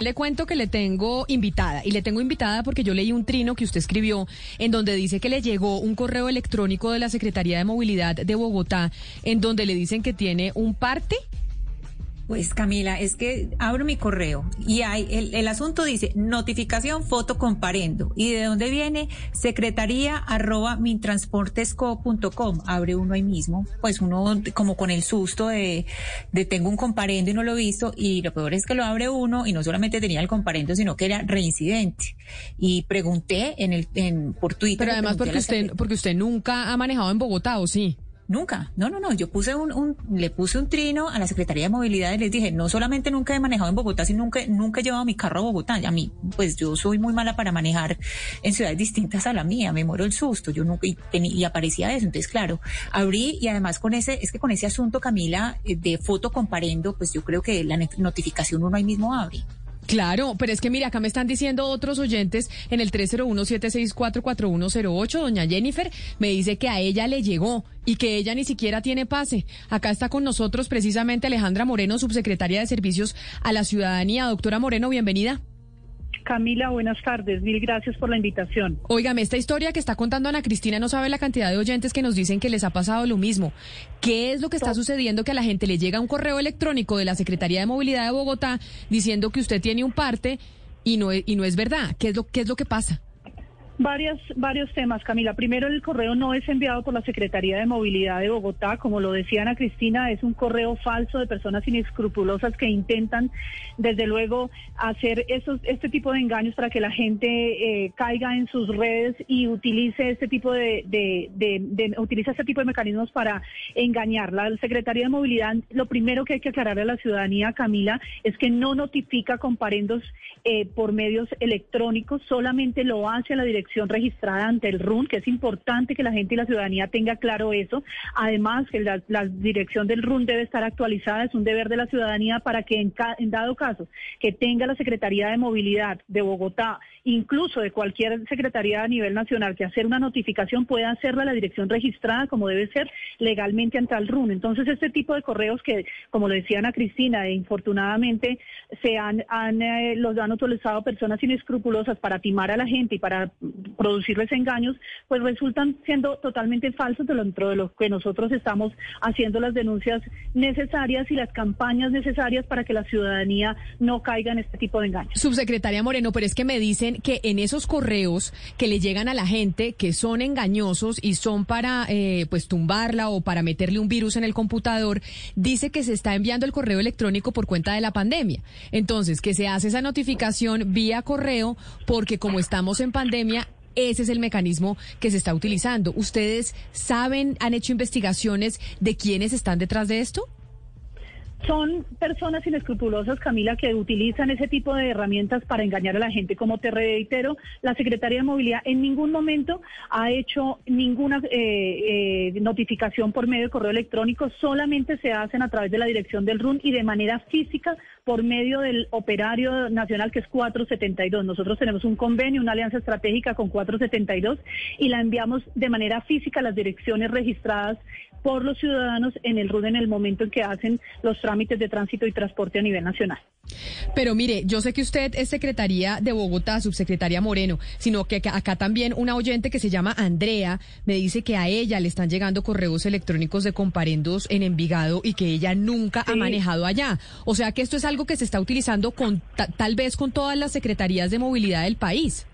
Le cuento que le tengo invitada y le tengo invitada porque yo leí un trino que usted escribió en donde dice que le llegó un correo electrónico de la Secretaría de Movilidad de Bogotá en donde le dicen que tiene un parte pues Camila, es que abro mi correo y hay el, asunto dice notificación foto comparendo. ¿Y de dónde viene? Secretaría arroba mintransportesco.com. Abre uno ahí mismo. Pues uno como con el susto de, de tengo un comparendo y no lo he visto. Y lo peor es que lo abre uno y no solamente tenía el comparendo, sino que era reincidente. Y pregunté en el, en, por Twitter. Pero además porque usted, porque usted nunca ha manejado en Bogotá, ¿o sí? Nunca, no, no, no. Yo puse un, le puse un trino a la Secretaría de Movilidad y les dije, no solamente nunca he manejado en Bogotá, sino nunca, nunca he llevado mi carro a Bogotá. A mí, pues yo soy muy mala para manejar en ciudades distintas a la mía, me muero el susto. Yo nunca, y, y aparecía eso. Entonces, claro, abrí y además con ese, es que con ese asunto, Camila, eh, de foto comparendo, pues yo creo que la notificación uno ahí mismo abre. Claro, pero es que mira, acá me están diciendo otros oyentes en el 301-764-4108, doña Jennifer me dice que a ella le llegó y que ella ni siquiera tiene pase. Acá está con nosotros precisamente Alejandra Moreno, subsecretaria de Servicios a la Ciudadanía. Doctora Moreno, bienvenida. Camila, buenas tardes. Mil gracias por la invitación. Óigame, esta historia que está contando Ana Cristina no sabe la cantidad de oyentes que nos dicen que les ha pasado lo mismo. ¿Qué es lo que está sucediendo que a la gente le llega un correo electrónico de la Secretaría de Movilidad de Bogotá diciendo que usted tiene un parte y no, y no es verdad? ¿Qué es lo, qué es lo que pasa? Varias, varios temas, Camila. Primero, el correo no es enviado por la Secretaría de Movilidad de Bogotá. Como lo decía Ana Cristina, es un correo falso de personas inescrupulosas que intentan, desde luego, hacer esos, este tipo de engaños para que la gente eh, caiga en sus redes y utilice este tipo de, de, utiliza este tipo de mecanismos para engañar. La Secretaría de Movilidad, lo primero que hay que aclararle a la ciudadanía, Camila, es que no notifica comparendos eh, por medios electrónicos, solamente lo hace a la dirección registrada ante el RUN, que es importante que la gente y la ciudadanía tenga claro eso. Además, que la, dirección del RUN debe estar actualizada, es un deber de la ciudadanía para que en, en dado caso que tenga la Secretaría de Movilidad de Bogotá, incluso de cualquier secretaría a nivel nacional, que hacer una notificación pueda hacerla a la dirección registrada como debe ser legalmente ante el RUN. Entonces, este tipo de correos que, como lo decía Ana Cristina, e infortunadamente se han, han eh, los han utilizado personas inescrupulosas para timar a la gente y para producirles engaños, pues resultan siendo totalmente falsos dentro de lo que nosotros estamos haciendo las denuncias necesarias y las campañas necesarias para que la ciudadanía no caiga en este tipo de engaños. Subsecretaria Moreno, pero es que me que en esos correos que le llegan a la gente, que son engañosos y son para eh, pues tumbarla o para meterle un virus en el computador, dice que se está enviando el correo electrónico por cuenta de la pandemia. Entonces, que se hace esa notificación vía correo porque como estamos en pandemia, ese es el mecanismo que se está utilizando. ¿Ustedes saben, han hecho investigaciones de quiénes están detrás de esto? Son personas inescrupulosas, Camila, que utilizan ese tipo de herramientas para engañar a la gente. Como te reitero, la Secretaría de Movilidad en ningún momento ha hecho ninguna eh, eh, notificación por medio de correo electrónico, solamente se hacen a través de la dirección del RUN y de manera física por medio del operario nacional que es 472. Nosotros tenemos un convenio, una alianza estratégica con 472 y la enviamos de manera física a las direcciones registradas por los ciudadanos en el RUD en el momento en que hacen los trámites de tránsito y transporte a nivel nacional. Pero mire, yo sé que usted es secretaria de Bogotá, subsecretaria Moreno, sino que acá también una oyente que se llama Andrea me dice que a ella le están llegando correos electrónicos de comparendos en Envigado y que ella nunca ha manejado allá. O sea que esto es algo que se está utilizando con tal vez con todas las secretarías de movilidad del país.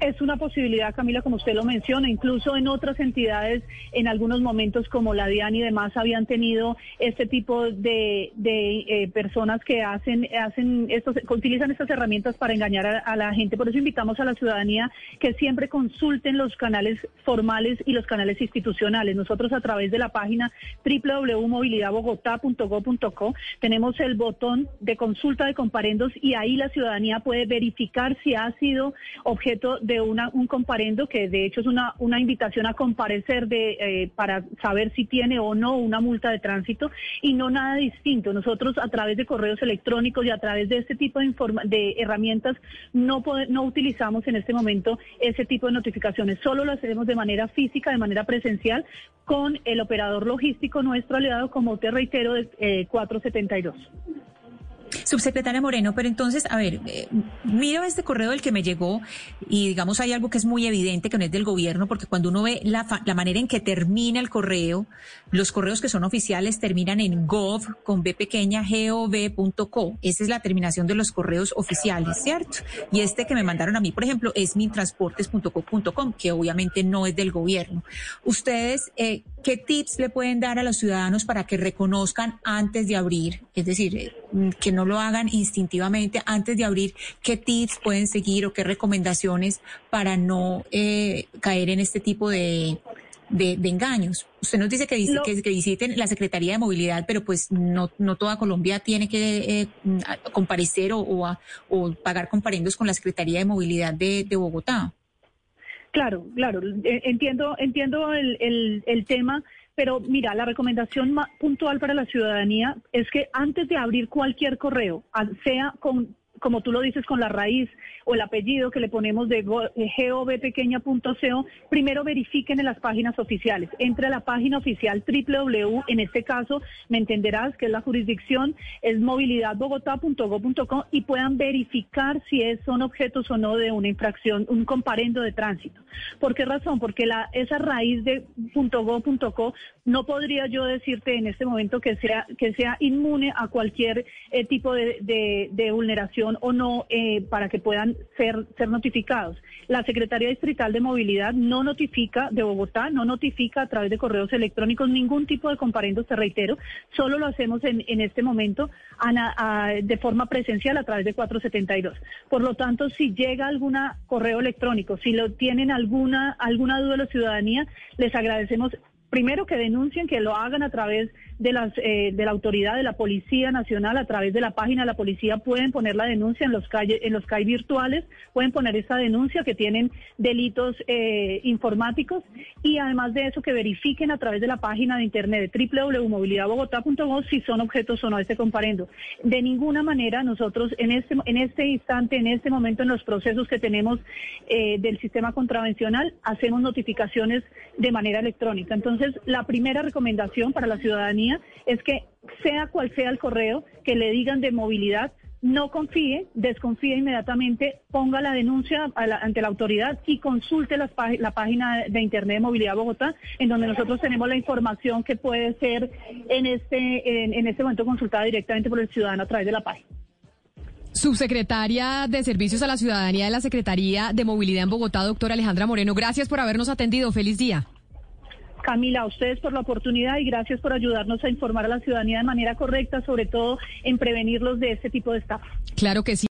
Es una posibilidad, Camila, como usted lo menciona. Incluso en otras entidades, en algunos momentos como la DIAN y demás, habían tenido este tipo de, eh, personas que hacen, hacen estos, utilizan estas herramientas para engañar a, la gente. Por eso invitamos a la ciudadanía que siempre consulten los canales formales y los canales institucionales. Nosotros a través de la página www.movilidadbogotá.go.co tenemos el botón de consulta de comparendos y ahí la ciudadanía puede verificar si ha sido objeto de una, un comparendo que de hecho es una, una invitación a comparecer de, eh, para saber si tiene o no una multa de tránsito y no nada distinto. Nosotros a través de correos electrónicos y a través de este tipo de, de herramientas no, no utilizamos en este momento ese tipo de notificaciones. Solo lo hacemos de manera física, de manera presencial con el operador logístico nuestro aliado, como te reitero, de 472. Subsecretaria Moreno, pero entonces, a ver, eh, miro este correo del que me llegó y digamos hay algo que es muy evidente que no es del gobierno, porque cuando uno ve la, la manera en que termina el correo, los correos que son oficiales terminan en gov con b pequeña gov.co. Esa es la terminación de los correos oficiales, ¿cierto? Y este que me mandaron a mí, por ejemplo, es mintransportes.co.com, que obviamente no es del gobierno. Ustedes, eh, ¿qué tips le pueden dar a los ciudadanos para que reconozcan antes de abrir? Es decir, eh, que no lo hagan instintivamente antes de abrir, ¿qué tips pueden seguir o qué recomendaciones para no eh, caer en este tipo de, de, engaños? Usted nos dice que, que, visiten la Secretaría de Movilidad, pero pues no, no toda Colombia tiene que eh, comparecer o, o, pagar comparendos con la Secretaría de Movilidad de, de Bogotá. Claro, claro, eh, entiendo, entiendo el, el, el tema. Pero mira, la recomendación puntual para la ciudadanía es que antes de abrir cualquier correo, sea con como tú lo dices, con la raíz o el apellido que le ponemos de govpequeña.co, primero verifiquen en las páginas oficiales. Entre a la página oficial www, en este caso, me entenderás que es la jurisdicción, es movilidadbogotá.go.co y puedan verificar si son objetos o no de una infracción, un comparendo de tránsito. ¿Por qué razón? Porque la, esa raíz de .go.co no podría yo decirte en este momento que sea, que sea inmune a cualquier eh, tipo de vulneración o no eh, para que puedan ser, ser notificados. La Secretaría Distrital de Movilidad no notifica, de Bogotá, no notifica a través de correos electrónicos ningún tipo de comparendos, te reitero, solo lo hacemos en, en este momento de forma presencial a través de 472. Por lo tanto, si llega algún correo electrónico, si lo tienen alguna, alguna duda de la ciudadanía, les agradecemos primero que denuncien, que lo hagan a través de las eh, de la autoridad de la Policía Nacional, a través de la página de la policía pueden poner la denuncia en los calle, en los CAI virtuales, pueden poner esa denuncia que tienen delitos eh, informáticos y además de eso que verifiquen a través de la página de internet de www.movilidadbogotá.gov si son objetos o no de este comparendo. De ninguna manera nosotros en este en este instante, en este momento en los procesos que tenemos eh, del sistema contravencional hacemos notificaciones de manera electrónica. Entonces, la primera recomendación para la ciudadanía es que sea cual sea el correo que le digan de movilidad, no confíe, desconfíe inmediatamente, ponga la denuncia ante la autoridad y consulte la página de Internet de Movilidad Bogotá, en donde nosotros tenemos la información que puede ser en este, en, este momento consultada directamente por el ciudadano a través de la página. Subsecretaria de Servicios a la Ciudadanía de la Secretaría de Movilidad en Bogotá, doctora Alejandra Moreno, gracias por habernos atendido. Feliz día. Camila, a ustedes por la oportunidad y gracias por ayudarnos a informar a la ciudadanía de manera correcta, sobre todo en prevenirlos de este tipo de estafa. Claro que sí.